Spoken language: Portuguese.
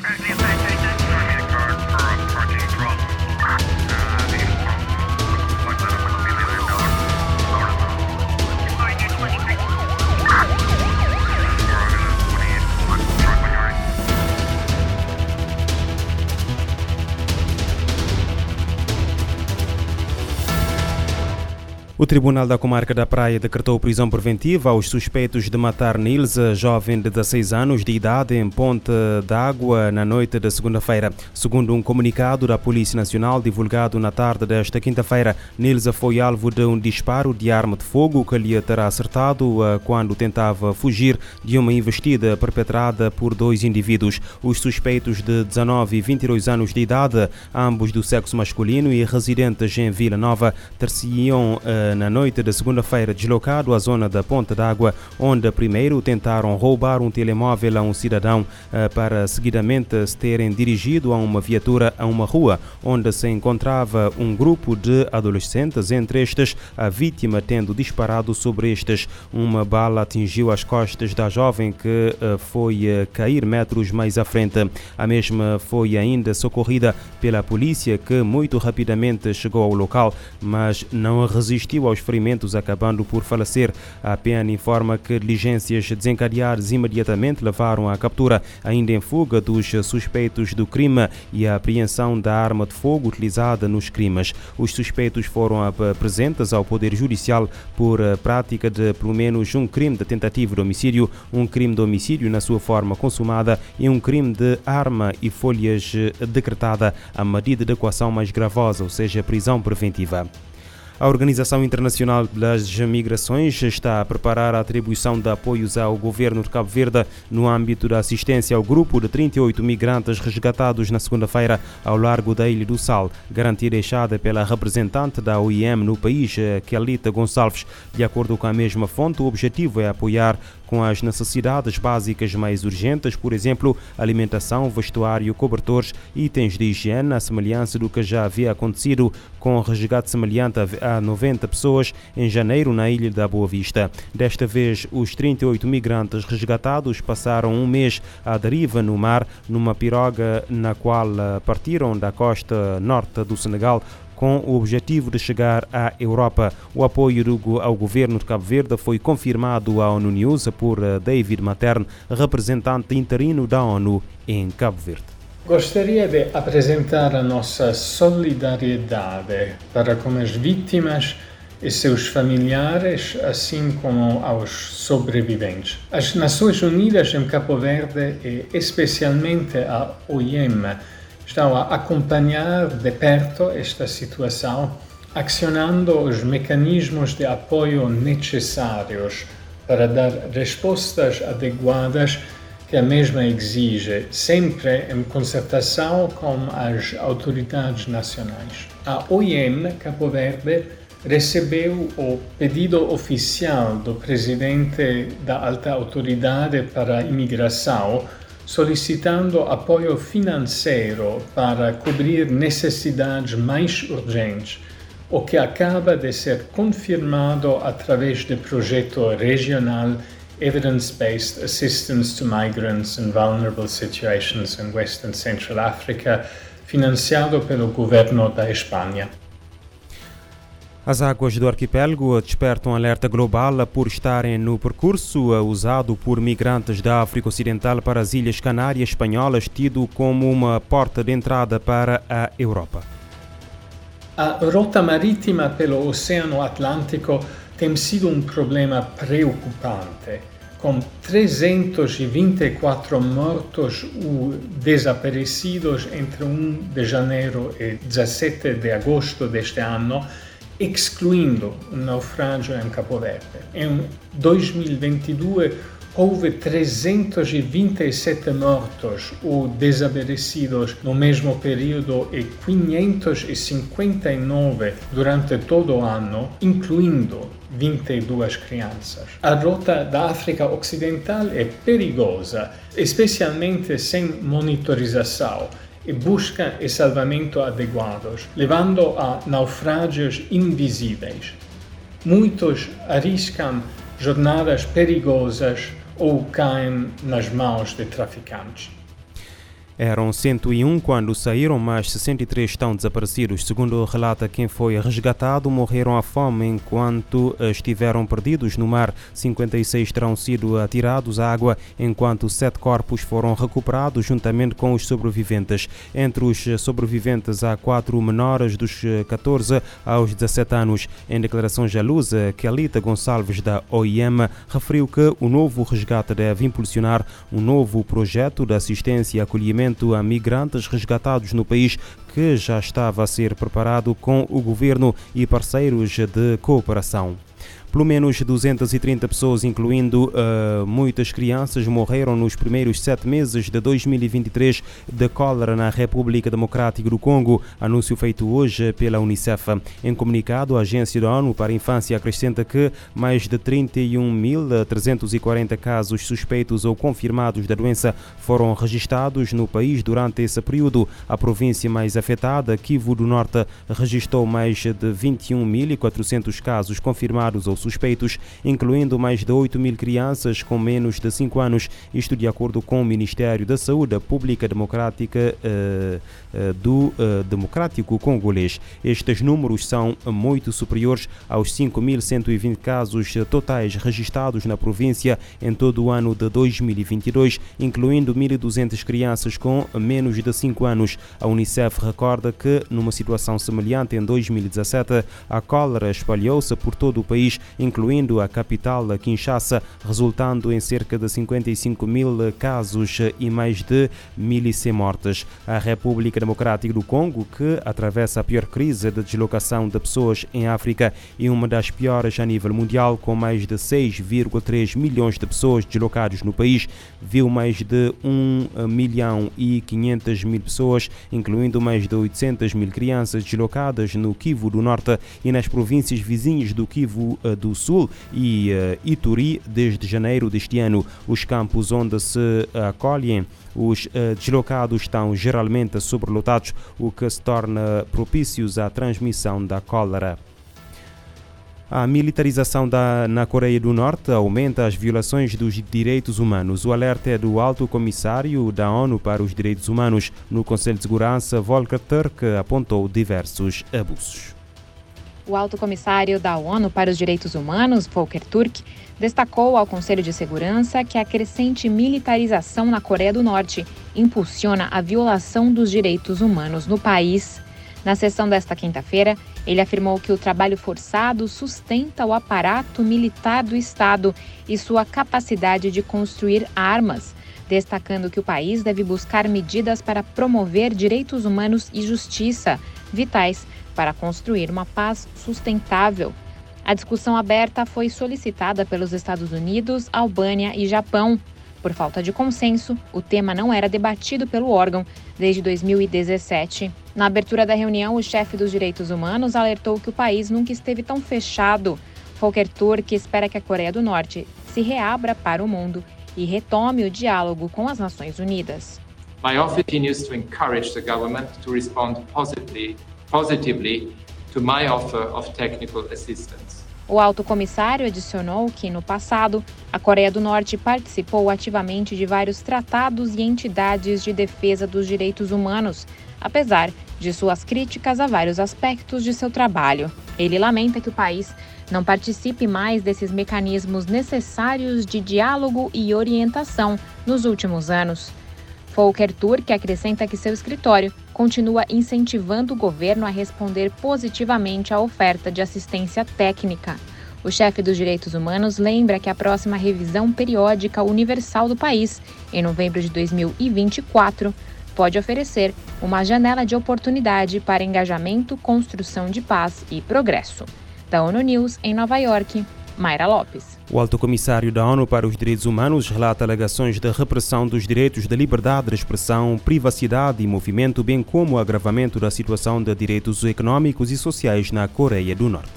Hey. O Tribunal da Comarca da Praia decretou prisão preventiva aos suspeitos de matar Nilza, jovem de 16 anos de idade, em Ponte d'Água na noite de segunda-feira. Segundo um comunicado da Polícia Nacional divulgado na tarde desta quinta-feira, Nilza foi alvo de um disparo de arma de fogo que lhe terá acertado eh, quando tentava fugir de uma investida perpetrada por dois indivíduos. Os suspeitos de 19 e 22 anos de idade, ambos do sexo masculino e residentes em Vila Nova, ter-se-iam eh, na noite de segunda-feira deslocado à zona da Ponta d'Água, onde primeiro tentaram roubar um telemóvel a um cidadão eh, para seguidamente se terem dirigido a uma viatura a uma rua onde se encontrava um grupo de adolescentes, entre estes a vítima tendo disparado sobre estes. Uma bala atingiu as costas da jovem que eh, foi eh, cair metros mais à frente. A mesma foi ainda socorrida pela polícia que muito rapidamente chegou ao local, mas não resistiu resistiu aos ferimentos, acabando por falecer. A PN informa que diligências desencadeadas imediatamente levaram à captura, ainda em fuga, dos suspeitos do crime e à apreensão da arma de fogo utilizada nos crimes. Os suspeitos foram apresentados ao Poder Judicial por prática de pelo menos um crime de tentativa de homicídio, um crime de homicídio na sua forma consumada e um crime de arma e folhas decretada a medida de equação mais gravosa, ou seja, prisão preventiva. A Organização Internacional das Migrações está a preparar a atribuição de apoios ao governo de Cabo Verde no âmbito da assistência ao grupo de 38 migrantes resgatados na segunda-feira ao largo da Ilha do Sal, garantia deixada pela representante da OIM no país, Kelita Gonçalves. De acordo com a mesma fonte, o objetivo é apoiar com as necessidades básicas mais urgentes, por exemplo, alimentação, vestuário, cobertores, itens de higiene, a semelhança do que já havia acontecido com o resgate semelhante a 90 pessoas em janeiro na ilha da Boa Vista. Desta vez, os 38 migrantes resgatados passaram um mês à deriva no mar, numa piroga na qual eh, partiram da costa norte do Senegal com o objetivo de chegar à Europa. O apoio ao governo de Cabo Verde foi confirmado à ONU News por eh, David Matern, representante interino da ONU em Cabo Verde. Gostaria de apresentar a nossa solidariedade para com as vítimas e seus familiares, assim como aos sobreviventes. As Nações Unidas em Cabo Verde e especialmente a OIM estão a acompanhar de perto esta situação, acionando os mecanismos de apoio necessários para dar respostas adequadas que a mesma exige, sempre em concertação com as autoridades nacionais. A OIM Cabo Verde recebeu o pedido oficial do presidente da Alta Autoridade para a Imigração solicitando apoio financeiro para cobrir necessidades mais urgentes, o que acaba de ser confirmado através do projeto regional Evidence-Based Assistance to Migrants in Vulnerable Situations in West and Central Africa, financiado pelo governo da Espanha. As águas do arquipélago despertam alerta global por estarem no percurso usado por migrantes da África Ocidental para as Ilhas Canárias Espanholas, tido como uma porta de entrada para a Europa. A rota marítima pelo Oceano Atlântico tem sido um problema preocupante, com 324 mortos ou desaparecidos entre 1 de janeiro e 17 de agosto deste ano excluindo o naufrágio em Cabo Verde. Em 2022, houve 327 mortos ou desaparecidos no mesmo período e 559 durante todo o ano, incluindo 22 crianças. A rota da África Ocidental é perigosa, especialmente sem monitorização e busca e salvamento adequados, levando a naufrágios invisíveis. Muitos arriscam jornadas perigosas ou caem nas mãos de traficantes. Eram 101 quando saíram, mas 63 estão desaparecidos. Segundo relata quem foi resgatado, morreram à fome enquanto estiveram perdidos no mar. 56 terão sido atirados à água, enquanto sete corpos foram recuperados juntamente com os sobreviventes. Entre os sobreviventes há quatro menores dos 14 aos 17 anos. Em declaração jalusa, Kelita Gonçalves da OIM referiu que o novo resgate deve impulsionar um novo projeto de assistência e acolhimento a migrantes resgatados no país que já estava a ser preparado com o governo e parceiros de cooperação. Pelo menos 230 pessoas, incluindo uh, muitas crianças, morreram nos primeiros sete meses de 2023 de cólera na República Democrática do Congo, anúncio feito hoje pela Unicef. Em comunicado, a Agência da ONU para a Infância acrescenta que mais de 31.340 casos suspeitos ou confirmados da doença foram registrados no país durante esse período. A província mais afetada, Kivu do Norte, registrou mais de 21.400 casos confirmados ou suspeitos, incluindo mais de 8 mil crianças com menos de 5 anos, isto de acordo com o Ministério da Saúde Pública Democrática uh, uh, do uh, Democrático Congolês. Estes números são muito superiores aos 5.120 casos totais registrados na província em todo o ano de 2022, incluindo 1.200 crianças com menos de 5 anos. A Unicef recorda que, numa situação semelhante em 2017, a cólera espalhou-se por todo o país incluindo a capital Kinshasa, resultando em cerca de 55 mil casos e mais de 1.100 mortes. A República Democrática do Congo, que atravessa a pior crise de deslocação de pessoas em África e uma das piores a nível mundial, com mais de 6,3 milhões de pessoas deslocadas no país, viu mais de 1 milhão e 500 mil pessoas, incluindo mais de 800 mil crianças deslocadas no Kivu do Norte e nas províncias vizinhas do Kivu do Sul e uh, Ituri desde janeiro deste ano. Os campos onde se acolhem os uh, deslocados estão geralmente sobrelotados, o que se torna propícios à transmissão da cólera. A militarização da, na Coreia do Norte aumenta as violações dos direitos humanos. O alerta é do Alto Comissário da ONU para os Direitos Humanos. No Conselho de Segurança, Volker Turk apontou diversos abusos. O alto comissário da ONU para os Direitos Humanos, Volker Turk, destacou ao Conselho de Segurança que a crescente militarização na Coreia do Norte impulsiona a violação dos direitos humanos no país. Na sessão desta quinta-feira, ele afirmou que o trabalho forçado sustenta o aparato militar do Estado e sua capacidade de construir armas, destacando que o país deve buscar medidas para promover direitos humanos e justiça, vitais para construir uma paz sustentável. A discussão aberta foi solicitada pelos Estados Unidos, Albânia e Japão. Por falta de consenso, o tema não era debatido pelo órgão desde 2017. Na abertura da reunião, o chefe dos direitos humanos alertou que o país nunca esteve tão fechado. Volker Turk espera que a Coreia do Norte se reabra para o mundo e retome o diálogo com as Nações Unidas. My office continues to encourage the government to respond positively positively to my offer of technical assistance. O alto comissário adicionou que, no passado, a Coreia do Norte participou ativamente de vários tratados e entidades de defesa dos direitos humanos, apesar de suas críticas a vários aspectos de seu trabalho. Ele lamenta que o país não participe mais desses mecanismos necessários de diálogo e orientação nos últimos anos. Volker Turk acrescenta que seu escritório continua incentivando o governo a responder positivamente à oferta de assistência técnica. O chefe dos direitos humanos lembra que a próxima revisão periódica universal do país, em novembro de 2024, pode oferecer uma janela de oportunidade para engajamento, construção de paz e progresso. Da ONU News, em Nova York, Mayra Lopes. O alto comissário da ONU para os Direitos Humanos relata alegações de repressão dos direitos de liberdade de expressão, privacidade e movimento, bem como o agravamento da situação de direitos econômicos e sociais na Coreia do Norte.